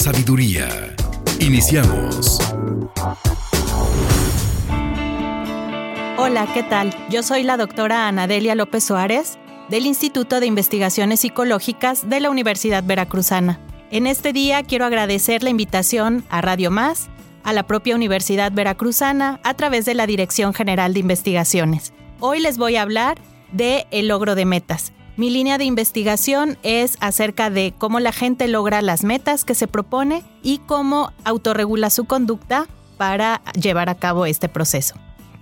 sabiduría. Iniciamos. Hola, ¿qué tal? Yo soy la doctora Anadelia López Suárez del Instituto de Investigaciones Psicológicas de la Universidad Veracruzana. En este día quiero agradecer la invitación a Radio Más, a la propia Universidad Veracruzana, a través de la Dirección General de Investigaciones. Hoy les voy a hablar de el logro de metas. Mi línea de investigación es acerca de cómo la gente logra las metas que se propone y cómo autorregula su conducta para llevar a cabo este proceso.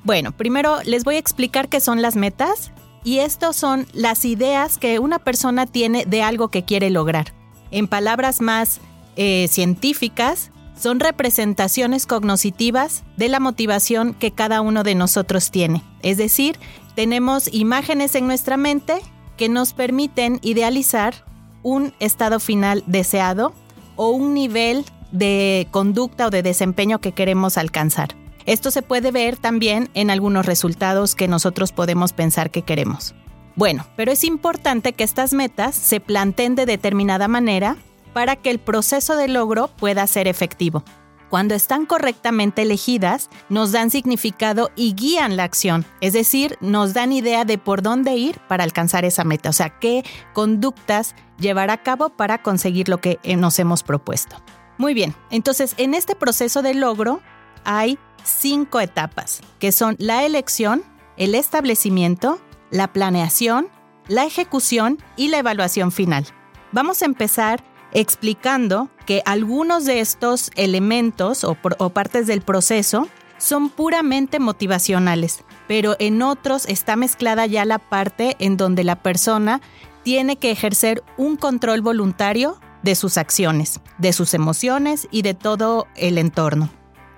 Bueno, primero les voy a explicar qué son las metas y estos son las ideas que una persona tiene de algo que quiere lograr. En palabras más eh, científicas, son representaciones cognitivas de la motivación que cada uno de nosotros tiene. Es decir, tenemos imágenes en nuestra mente que nos permiten idealizar un estado final deseado o un nivel de conducta o de desempeño que queremos alcanzar. Esto se puede ver también en algunos resultados que nosotros podemos pensar que queremos. Bueno, pero es importante que estas metas se planteen de determinada manera para que el proceso de logro pueda ser efectivo. Cuando están correctamente elegidas, nos dan significado y guían la acción, es decir, nos dan idea de por dónde ir para alcanzar esa meta, o sea, qué conductas llevar a cabo para conseguir lo que nos hemos propuesto. Muy bien, entonces en este proceso de logro hay cinco etapas, que son la elección, el establecimiento, la planeación, la ejecución y la evaluación final. Vamos a empezar explicando que algunos de estos elementos o, partes del proceso son puramente motivacionales, pero en otros está mezclada ya la parte en donde la persona tiene que ejercer un control voluntario de sus acciones, de sus emociones y de todo el entorno.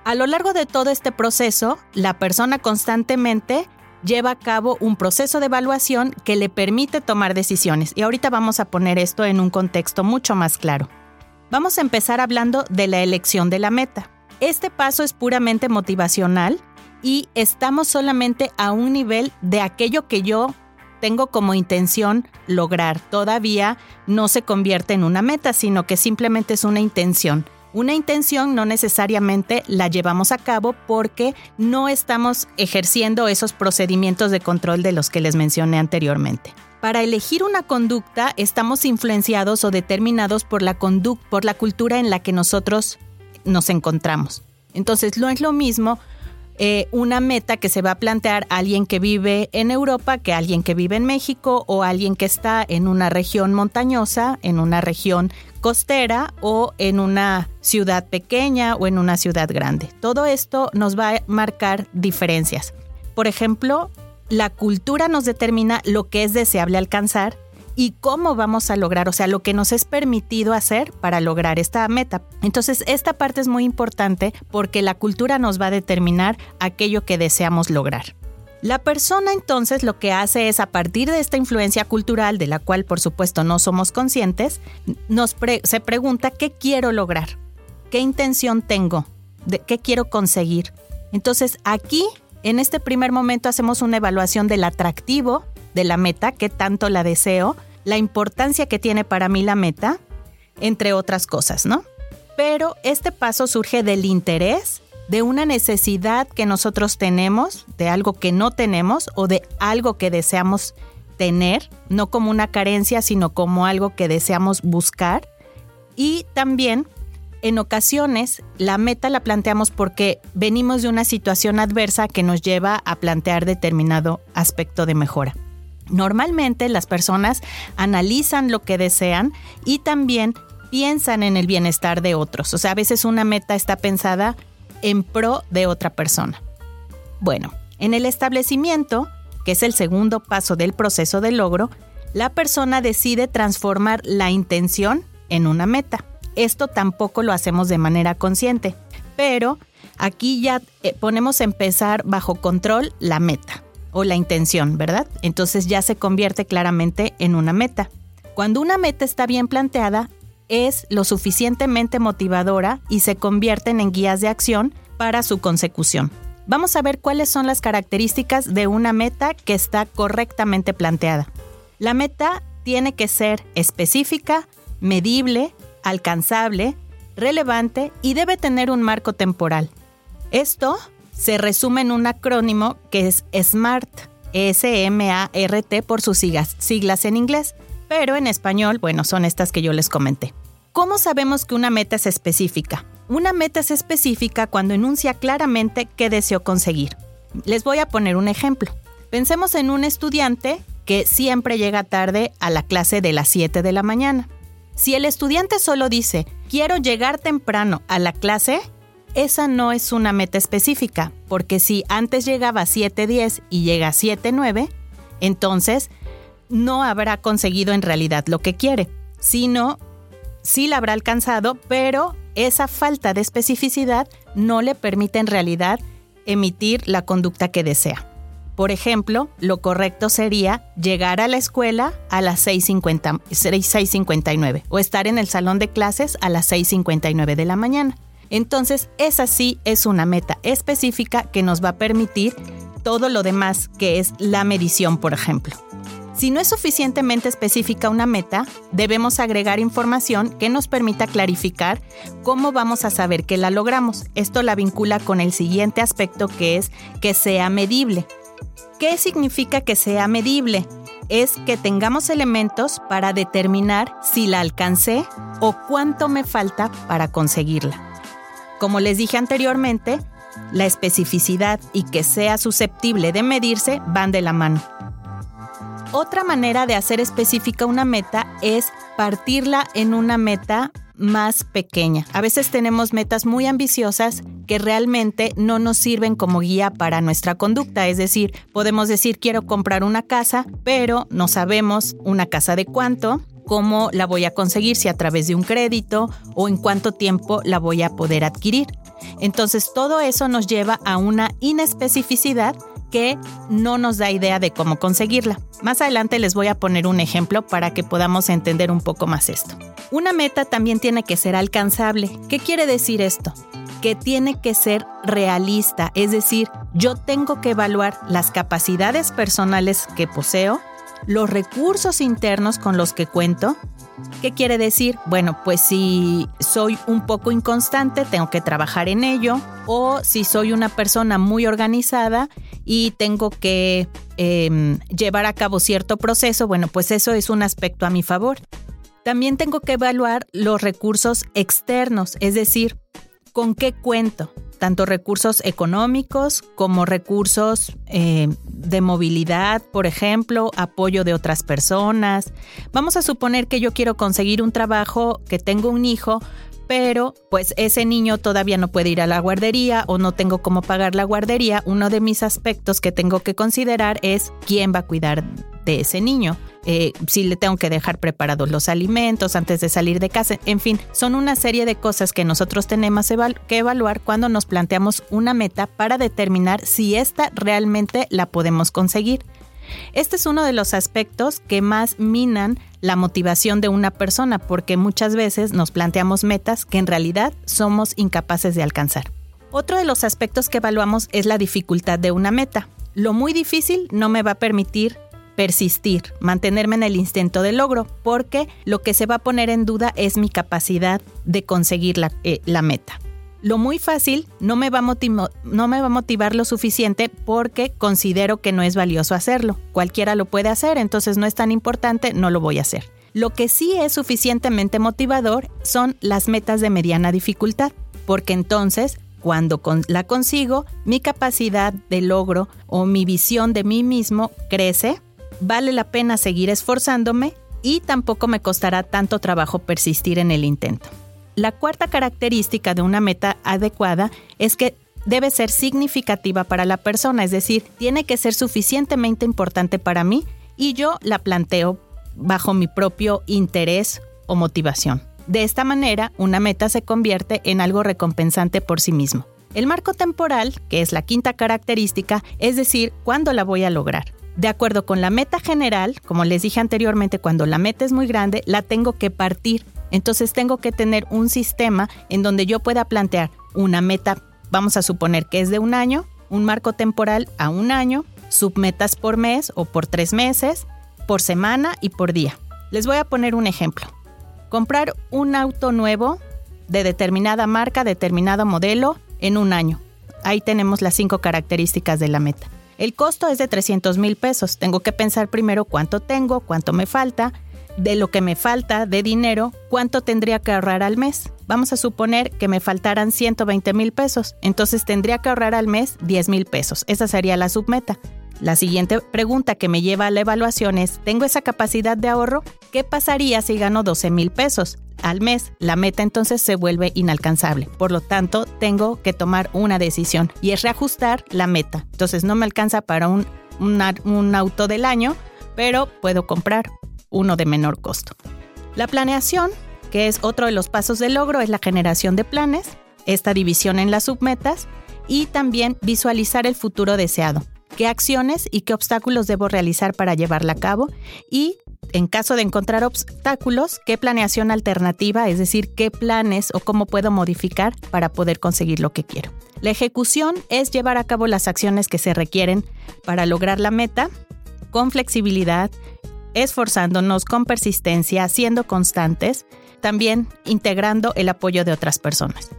A lo largo de todo este proceso, la persona constantemente lleva a cabo un proceso de evaluación que le permite tomar decisiones. Y ahorita vamos a poner esto en un contexto mucho más claro. Vamos a empezar hablando de la elección de la meta. Este paso es puramente motivacional y estamos solamente a un nivel de aquello que yo tengo como intención lograr. Todavía no se convierte en una meta, sino que simplemente es una intención. Una intención no necesariamente la llevamos a cabo porque no estamos ejerciendo esos procedimientos de control de los que les mencioné anteriormente. Para elegir una conducta estamos influenciados o determinados por la, por la cultura en la que nosotros nos encontramos. Entonces no es lo mismo eh, una meta que se va a plantear alguien que vive en Europa que alguien que vive en México o alguien que está en una región montañosa, en una región costera o en una ciudad pequeña o en una ciudad grande. Todo esto nos va a marcar diferencias. Por ejemplo, la cultura nos determina lo que es deseable alcanzar y cómo vamos a lograr, o sea, lo que nos es permitido hacer para lograr esta meta. Entonces, esta parte es muy importante porque la cultura nos va a determinar aquello que deseamos lograr. La persona entonces lo que hace es a partir de esta influencia cultural, de la cual por supuesto no somos conscientes, nos se pregunta qué quiero lograr, qué intención tengo, de, qué quiero conseguir. Entonces aquí, en este primer momento, hacemos una evaluación del atractivo de la meta, qué tanto la deseo, la importancia que tiene para mí la meta, entre otras cosas, ¿no? Pero este paso surge del interés, de una necesidad que nosotros tenemos, de algo que no tenemos o de algo que deseamos tener, no como una carencia, sino como algo que deseamos buscar. Y también, en ocasiones, la meta la planteamos porque venimos de una situación adversa que nos lleva a plantear determinado aspecto de mejora. Normalmente las personas analizan lo que desean y también piensan en el bienestar de otros. O sea, a veces una meta está pensada en pro de otra persona. Bueno, en el establecimiento, que es el segundo paso del proceso de logro, la persona decide transformar la intención en una meta. esto tampoco lo hacemos de manera consciente, pero aquí ya eh, ponemos a empezar bajo control la meta o la intención, ¿verdad? Entonces ya se convierte claramente en una meta. Cuando una meta está bien planteada, es lo suficientemente motivadora y se convierten en guías de acción para su consecución. Vamos a ver cuáles son las características de una meta que está correctamente planteada. La meta tiene que ser específica, medible, alcanzable, relevante y debe tener un marco temporal. Esto se resume en un acrónimo que es SMART, S-M-A-R-T por sus siglas, siglas en inglés, pero en español, bueno, son estas que yo les comenté. ¿Cómo sabemos que una meta es específica? Una meta es específica cuando enuncia claramente qué deseo conseguir. Les voy a poner un ejemplo. Pensemos en un estudiante que siempre llega tarde a la clase de las 7 de la mañana. Si el estudiante solo dice, quiero llegar temprano a la clase, esa no es una meta específica, porque si antes llegaba a 7.10 y llega a 7.9, entonces no habrá conseguido en realidad lo que quiere, sino sí la habrá alcanzado, pero esa falta de especificidad no le permite en realidad emitir la conducta que desea. Por ejemplo, lo correcto sería llegar a la escuela a las 6.59 o estar en el salón de clases a las 6.59 de la mañana. Entonces, esa sí es una meta específica que nos va a permitir todo lo demás, que es la medición, por ejemplo. Si no es suficientemente específica una meta, debemos agregar información que nos permita clarificar cómo vamos a saber que la logramos. Esto la vincula con el siguiente aspecto que es que sea medible. ¿Qué significa que sea medible? Es que tengamos elementos para determinar si la alcancé o cuánto me falta para conseguirla. Como les dije anteriormente, la especificidad y que sea susceptible de medirse van de la mano. Otra manera de hacer específica una meta es partirla en una meta más pequeña. A veces tenemos metas muy ambiciosas que realmente no nos sirven como guía para nuestra conducta. Es decir, podemos decir quiero comprar una casa, pero no sabemos una casa de cuánto, cómo la voy a conseguir, si a través de un crédito o en cuánto tiempo la voy a poder adquirir. Entonces todo eso nos lleva a una inespecificidad que no nos da idea de cómo conseguirla. Más adelante les voy a poner un ejemplo para que podamos entender un poco más esto. Una meta también tiene que ser alcanzable. ¿Qué quiere decir esto? Que tiene que ser realista, es decir, yo tengo que evaluar las capacidades personales que poseo, los recursos internos con los que cuento. ¿Qué quiere decir? Bueno, pues si soy un poco inconstante, tengo que trabajar en ello. O si soy una persona muy organizada y tengo que em, llevar a cabo cierto proceso, bueno, pues eso es un aspecto a mi favor. También tengo que evaluar los recursos externos, es decir, con qué cuento tanto recursos económicos como recursos eh, de movilidad, por ejemplo, apoyo de otras personas. Vamos a suponer que yo quiero conseguir un trabajo, que tengo un hijo, pero pues ese niño todavía no puede ir a la guardería o no tengo cómo pagar la guardería. Uno de mis aspectos que tengo que considerar es quién va a cuidar de ese niño. Eh, si le tengo que dejar preparados los alimentos antes de salir de casa, en fin, son una serie de cosas que nosotros tenemos que evaluar cuando nos planteamos una meta para determinar si esta realmente la podemos conseguir. Este es uno de los aspectos que más minan la motivación de una persona porque muchas veces nos planteamos metas que en realidad somos incapaces de alcanzar. Otro de los aspectos que evaluamos es la dificultad de una meta. Lo muy difícil no me va a permitir persistir, mantenerme en el instinto del logro, porque lo que se va a poner en duda es mi capacidad de conseguir la, eh, meta. Lo muy fácil no me, va no me va a motivar lo suficiente porque considero que no es valioso hacerlo. Cualquiera lo puede hacer, entonces no es tan importante, no lo voy a hacer. Lo que sí es suficientemente motivador son las metas de mediana dificultad, porque entonces cuando la consigo, mi capacidad de logro o mi visión de mí mismo crece vale la pena seguir esforzándome y tampoco me costará tanto trabajo persistir en el intento. La cuarta característica de una meta adecuada es que debe ser significativa para la persona, es decir, tiene que ser suficientemente importante para mí y yo la planteo bajo mi propio interés o motivación. De esta manera, una meta se convierte en algo recompensante por sí mismo. El marco temporal, que es la quinta característica, es decir, cuándo la voy a lograr. De acuerdo con la meta general, como les dije anteriormente, cuando la meta es muy grande, la tengo que partir. Entonces tengo que tener un sistema en donde yo pueda plantear una meta, vamos a suponer que es de un año, un marco temporal a un año, submetas por mes o por tres meses, por semana y por día. Les voy a poner un ejemplo. Comprar un auto nuevo de determinada marca, determinado modelo, en un año. Ahí tenemos las cinco características de la meta. El costo es de 300 mil pesos. Tengo que pensar primero cuánto tengo, cuánto me falta, de lo que me falta de dinero, cuánto tendría que ahorrar al mes. Vamos a suponer que me faltaran 120 mil pesos. Entonces tendría que ahorrar al mes 10 mil pesos. Esa sería la submeta. La siguiente pregunta que me lleva a la evaluación es, ¿tengo esa capacidad de ahorro? ¿Qué pasaría si gano 12 mil pesos? Al mes, la meta entonces se vuelve inalcanzable. Por lo tanto, tengo que tomar una decisión y es reajustar la meta. Entonces, no me alcanza para un, un auto del año, pero puedo comprar uno de menor costo. La planeación, que es otro de los pasos del logro, es la generación de planes, esta división en las submetas y también visualizar el futuro deseado qué acciones y qué obstáculos debo realizar para llevarla a cabo y en caso de encontrar obstáculos, qué planeación alternativa, es decir, qué planes o cómo puedo modificar para poder conseguir lo que quiero. La ejecución es llevar a cabo las acciones que se requieren para lograr la meta con flexibilidad, esforzándonos con persistencia, siendo constantes, también integrando el apoyo de otras personas.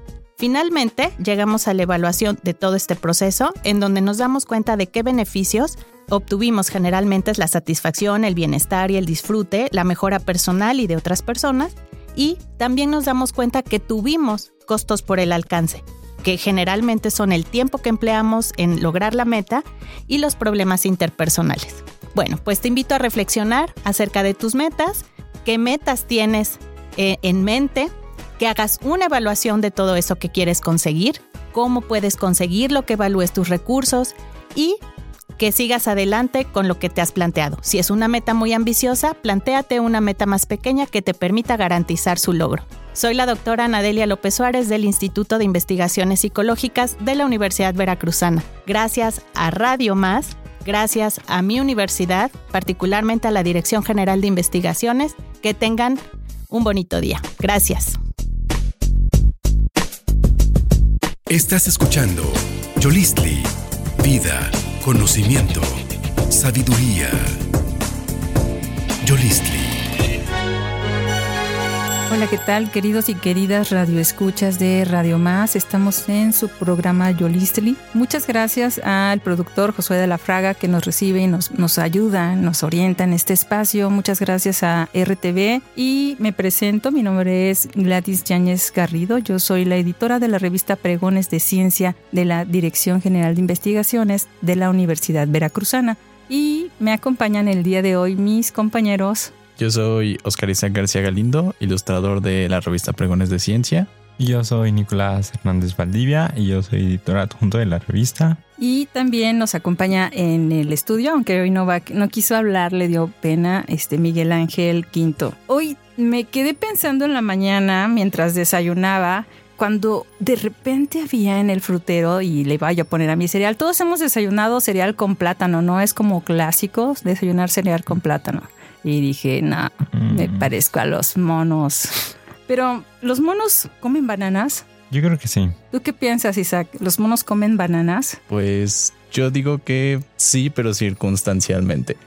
Finalmente, llegamos a la evaluación de todo este proceso, en donde nos damos cuenta de qué beneficios obtuvimos. Generalmente es la satisfacción, el bienestar y el disfrute, la mejora personal y de otras personas, y también nos damos cuenta que tuvimos costos por el alcance, que generalmente son el tiempo que empleamos en lograr la meta y los problemas interpersonales. Bueno, pues te invito a reflexionar acerca de tus metas, qué metas tienes eh, en mente, que hagas una evaluación de todo eso que quieres conseguir, cómo puedes conseguirlo, que evalúes tus recursos y que sigas adelante con lo que te has planteado. Si es una meta muy ambiciosa, plantéate una meta más pequeña que te permita garantizar su logro. Soy la doctora Anadelia López Suárez del Instituto de Investigaciones Psicológicas de la Universidad Veracruzana. Gracias a Radio Más, gracias a mi universidad, particularmente a la Dirección General de Investigaciones, que tengan un bonito día. Gracias. Estás escuchando Yolistli, vida, conocimiento, sabiduría. Yolistli. Hola, ¿qué tal, queridos y queridas radioescuchas de Radio Más? Estamos en su programa Yolistli. Muchas gracias al productor Josué de la Fraga que nos recibe y nos, nos ayuda, nos orienta en este espacio. Muchas gracias a RTV y me presento. Mi nombre es Gladys Yáñez Garrido. Yo soy la editora de la revista Pregones de Ciencia de la Dirección General de Investigaciones de la Universidad Veracruzana. Y me acompañan el día de hoy mis compañeros yo soy Oscar Isaac García Galindo, ilustrador de la revista Pregones de Ciencia. Y yo soy Nicolás Hernández Valdivia y yo soy editor adjunto de la revista. Y también nos acompaña en el estudio, aunque hoy no, va, no quiso hablar, le dio pena, este Miguel Ángel Quinto. Hoy me quedé pensando en la mañana mientras desayunaba cuando de repente había en el frutero y le iba a poner a mi cereal. Todos hemos desayunado cereal con plátano, ¿no? Es como clásico desayunar cereal con plátano. Y dije, no, me parezco a los monos. Pero, ¿los monos comen bananas? Yo creo que sí. ¿Tú qué piensas, Isaac? ¿Los monos comen bananas? Pues yo digo que sí, pero circunstancialmente.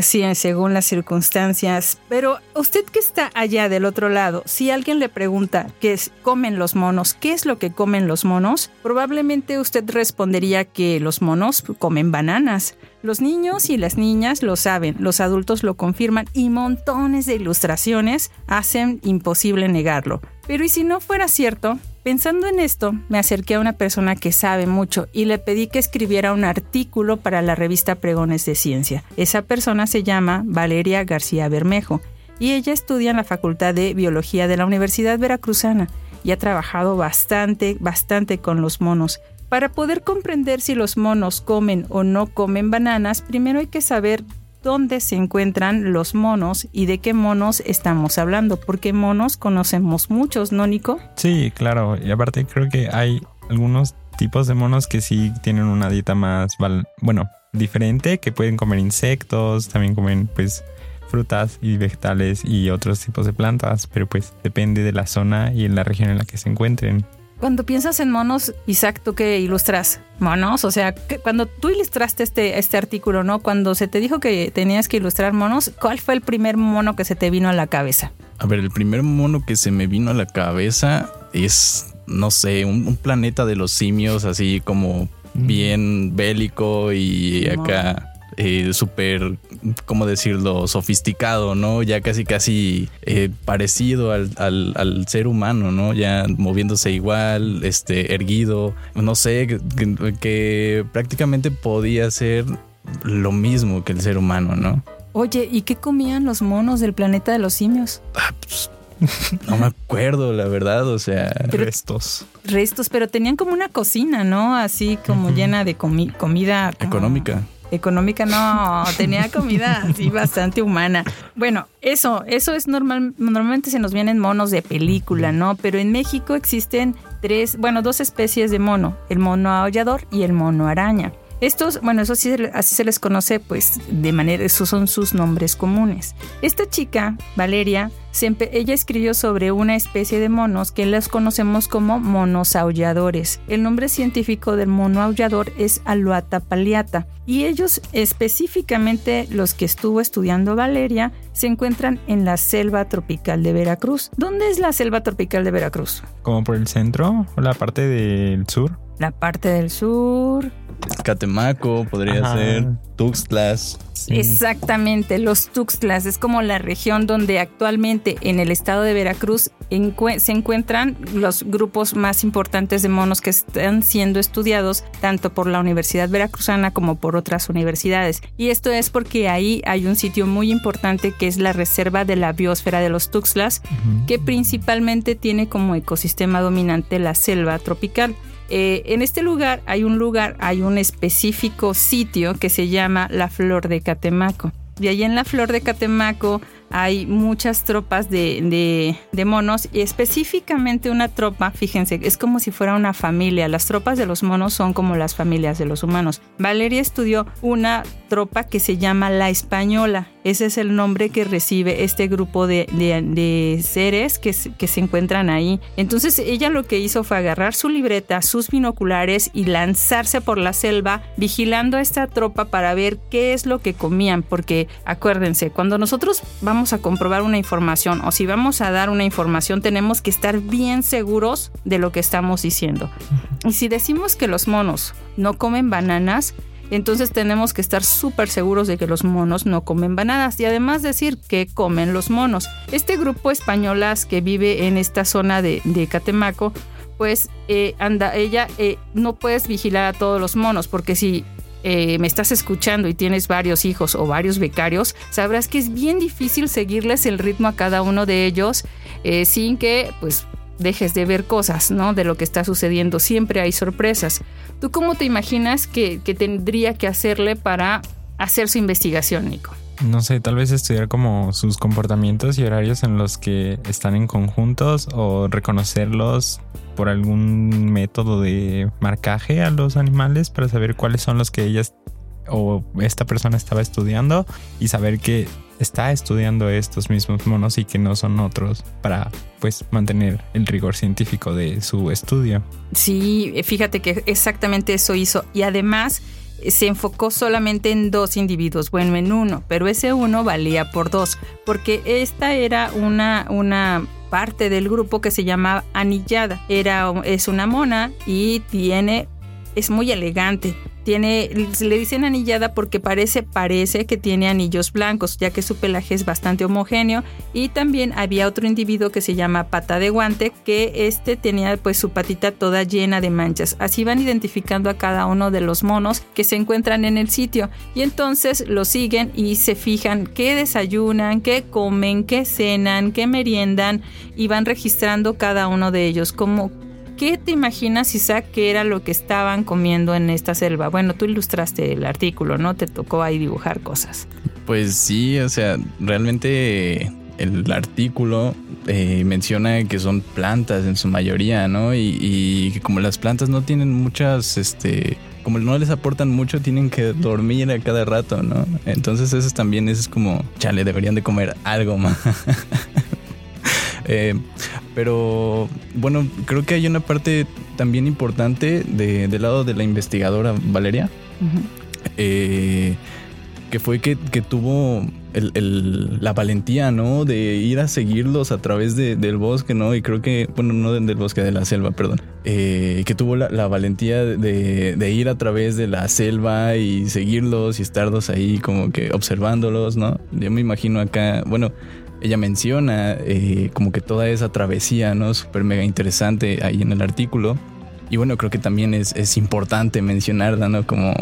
sí, según las circunstancias. Pero usted que está allá del otro lado, si alguien le pregunta qué comen los monos, qué es lo que comen los monos, probablemente usted respondería que los monos comen bananas. Los niños y las niñas lo saben, los adultos lo confirman y montones de ilustraciones hacen imposible negarlo. Pero ¿y si no fuera cierto? Pensando en esto, me acerqué a una persona que sabe mucho y le pedí que escribiera un artículo para la revista Pregones de Ciencia. Esa persona se llama Valeria García Bermejo y ella estudia en la Facultad de Biología de la Universidad Veracruzana y ha trabajado bastante, bastante con los monos. Para poder comprender si los monos comen o no comen bananas, primero hay que saber dónde se encuentran los monos y de qué monos estamos hablando, porque monos conocemos muchos, ¿no, Nico? Sí, claro. Y aparte creo que hay algunos tipos de monos que sí tienen una dieta más, bueno, diferente, que pueden comer insectos, también comen pues frutas y vegetales y otros tipos de plantas, pero pues depende de la zona y en la región en la que se encuentren. Cuando piensas en monos, Isaac, ¿tú qué ilustras? ¿Monos? O sea, cuando tú ilustraste este, este artículo, ¿no? Cuando se te dijo que tenías que ilustrar monos, ¿cuál fue el primer mono que se te vino a la cabeza? A ver, el primer mono que se me vino a la cabeza es, no sé, un, planeta de los simios, así como mm. bien bélico y acá eh, súper, ¿cómo decirlo?, sofisticado, ¿no? Ya casi, casi eh, parecido al, al, ser humano, ¿no? Ya moviéndose igual, este, erguido, no sé, que, prácticamente podía ser lo mismo que el ser humano, ¿no? Oye, ¿y qué comían los monos del planeta de los simios? Ah, pues, no me acuerdo, la verdad, o sea, restos. Restos, pero tenían como una cocina, ¿no? Así como llena de comida. Económica. Económica no, tenía comida así bastante humana. Bueno, eso, eso es normal, normalmente se nos vienen monos de película, ¿no? Pero en México existen tres, bueno, dos especies de mono, el mono aullador y el mono araña. Estos, bueno, eso sí, así se les conoce, pues de manera, esos son sus nombres comunes. Esta chica, Valeria, ella escribió sobre una especie de monos que las conocemos como monos aulladores. El nombre científico del mono aullador es Aluata paliata y ellos específicamente los que estuvo estudiando Valeria se encuentran en la selva tropical de Veracruz. ¿Dónde es la selva tropical de Veracruz? Como por el centro o la parte del sur. La parte del sur, Catemaco, podría ser Tuxtlas. Exactamente, los Tuxtlas es como la región donde actualmente en el estado de Veracruz se encuentran los grupos más importantes de monos que están siendo estudiados tanto por la Universidad Veracruzana como por otras universidades. Y esto es porque ahí hay un sitio muy importante que es la Reserva de la Biosfera de los Tuxtlas, que principalmente tiene como ecosistema dominante la selva tropical. Eh, en este lugar hay un lugar, hay un específico sitio que se llama la Flor de Catemaco. Y ahí en la Flor de Catemaco hay muchas tropas de, de, monos y específicamente una tropa, fíjense, es como si fuera una familia. Las tropas de los monos son como las familias de los humanos. Valeria estudió una tropa que se llama la española. Ese es el nombre que recibe este grupo de, de, seres que, que, se encuentran ahí. Entonces ella lo que hizo fue agarrar su libreta, sus binoculares y lanzarse por la selva vigilando a esta tropa para ver qué es lo que comían. Porque acuérdense, cuando nosotros vamos a comprobar una información o si vamos a dar una información tenemos que estar bien seguros de lo que estamos diciendo. Y si decimos que los monos no comen bananas, entonces tenemos que estar súper seguros de que los monos no comen bananas y además decir que comen los monos. Este grupo españolas que vive en esta zona de, Catemaco, pues eh, anda, ella eh, no puedes vigilar a todos los monos porque si eh, me estás escuchando y tienes varios hijos o varios becarios, sabrás que es bien difícil seguirles el ritmo a cada uno de ellos sin que pues dejes de ver cosas, ¿no? De lo que está sucediendo. Siempre hay sorpresas. ¿Tú cómo te imaginas que, que tendría que hacerle para hacer su investigación, Nico? No sé, tal vez estudiar como sus comportamientos y horarios en los que están en conjuntos o reconocerlos por algún método de marcaje a los animales para saber cuáles son los que ellas o esta persona estaba estudiando y saber que está estudiando estos mismos monos y que no son otros para pues mantener el rigor científico de su estudio. Sí, fíjate que exactamente eso hizo y además se enfocó solamente en dos individuos, bueno, en uno, pero ese uno valía por dos, porque esta era una, una parte del grupo que se llama Anillada. Era, es una mona y tiene, es muy elegante tiene, le dicen anillada porque parece, parece que tiene anillos blancos, ya que su pelaje es bastante homogéneo. Y también había otro individuo que se llama pata de guante, que este tenía pues su patita toda llena de manchas. Así van identificando a cada uno de los monos que se encuentran en el sitio. Y entonces lo siguen y se fijan qué desayunan, qué comen, qué cenan, qué meriendan y van registrando cada uno de ellos como ¿Qué te imaginas, Isaac, que era lo que estaban comiendo en esta selva? Bueno, tú ilustraste el artículo, ¿no? Te tocó ahí dibujar cosas. Pues sí, o sea, realmente el artículo eh, menciona que son plantas en su mayoría, ¿no? Y, y, que como las plantas no tienen muchas, este, como no les aportan mucho, tienen que dormir a cada rato, ¿no? Entonces eso también es como, chale, deberían de comer algo más. eh, pero bueno, creo que hay una parte también importante de, del lado de la investigadora Valeria, uh -huh. eh, que fue que, que tuvo el, el, la valentía, ¿no? De ir a seguirlos a través de, del bosque, ¿no? Y creo que, bueno, no del bosque, de la selva, perdón. Eh, que tuvo la, la valentía de, de, ir a través de la selva y seguirlos y estarlos ahí como que observándolos, ¿no? Yo me imagino acá, bueno, ella menciona eh, como que toda esa travesía, ¿no? Súper mega interesante ahí en el artículo. Y bueno, creo que también es, es importante mencionarla, ¿no? Como,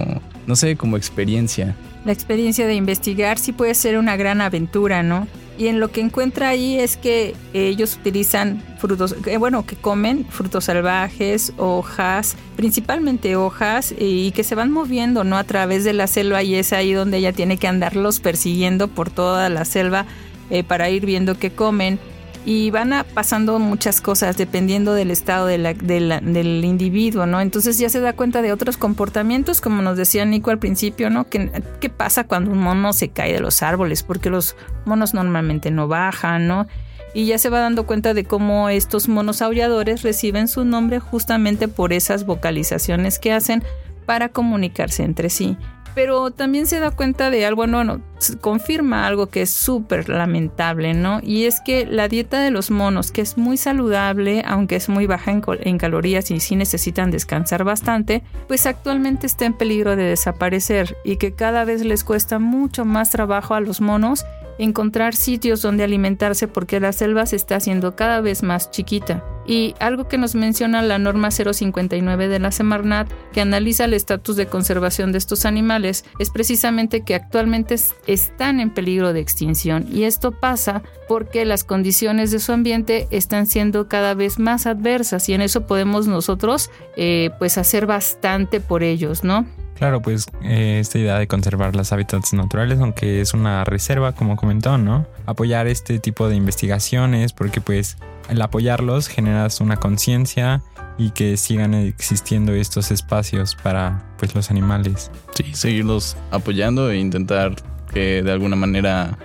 no sé, como experiencia. La experiencia de investigar sí puede ser una gran aventura, ¿no? Y en lo que encuentra ahí es que ellos utilizan frutos, eh, bueno, que comen frutos salvajes, hojas, principalmente hojas, y que se van moviendo, ¿no? A través de la selva y es ahí donde ella tiene que andarlos persiguiendo por toda la selva eh, para ir viendo qué comen y van a pasando muchas cosas dependiendo del estado del individuo, ¿no? Entonces ya se da cuenta de otros comportamientos, como nos decía Nico al principio, ¿no? ¿Qué, ¿Qué pasa cuando un mono se cae de los árboles? Porque los monos normalmente no bajan, ¿no? Y ya se va dando cuenta de cómo estos monos aulladores reciben su nombre justamente por esas vocalizaciones que hacen para comunicarse entre sí pero también se da cuenta de algo, no, no, confirma algo que es súper lamentable, ¿no? Y es que la dieta de los monos, que es muy saludable, aunque es muy baja en, en, calorías y sí necesitan descansar bastante, pues actualmente está en peligro de desaparecer y que cada vez les cuesta mucho más trabajo a los monos encontrar sitios donde alimentarse porque la selva se está haciendo cada vez más chiquita. Y algo que nos menciona la norma 059 de la Semarnat, que analiza el estatus de conservación de estos animales, es precisamente que actualmente están en peligro de extinción. Y esto pasa porque las condiciones de su ambiente están siendo cada vez más adversas y en eso podemos nosotros eh, pues hacer bastante por ellos, ¿no? Claro, pues eh, esta idea de conservar los hábitats naturales, aunque es una reserva, como comentó, ¿no? Apoyar este tipo de investigaciones, porque pues al apoyarlos generas una conciencia y que sigan existiendo estos espacios para pues los animales. Sí, seguirlos apoyando e intentar que de alguna manera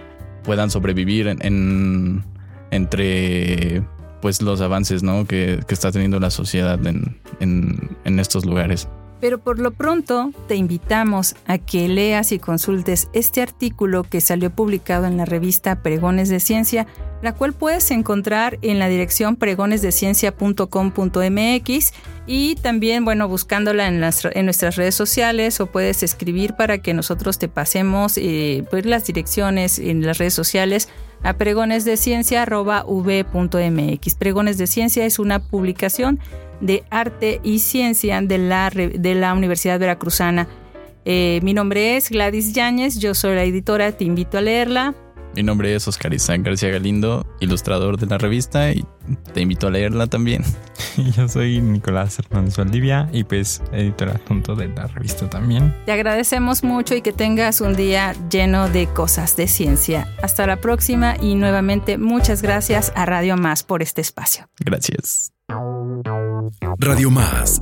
puedan sobrevivir en, en entre pues los avances, ¿no? Que, que está teniendo la sociedad en, en, en estos lugares. Pero por lo pronto te invitamos a que leas y consultes este artículo que salió publicado en la revista Pregones de Ciencia, la cual puedes encontrar en la dirección pregonesdeciencia.com.mx y también, bueno, buscándola en, las, en nuestras redes sociales o puedes escribir para que nosotros te pasemos eh, pues las direcciones en las redes sociales a pregonesdeciencia.v.mx. Pregones de Ciencia es una publicación de Arte y Ciencia de la, de la Universidad Veracruzana. Eh, mi nombre es Gladys Yáñez, yo soy la editora, te invito a leerla. Mi nombre es Oscar Isaac García Galindo, ilustrador de la revista y te invito a leerla también. Yo soy Nicolás Hernández Valdivia y pues editor adjunto de la revista también. Te agradecemos mucho y que tengas un día lleno de cosas de ciencia. Hasta la próxima y nuevamente muchas gracias a Radio Más por este espacio. Gracias. Radio Más,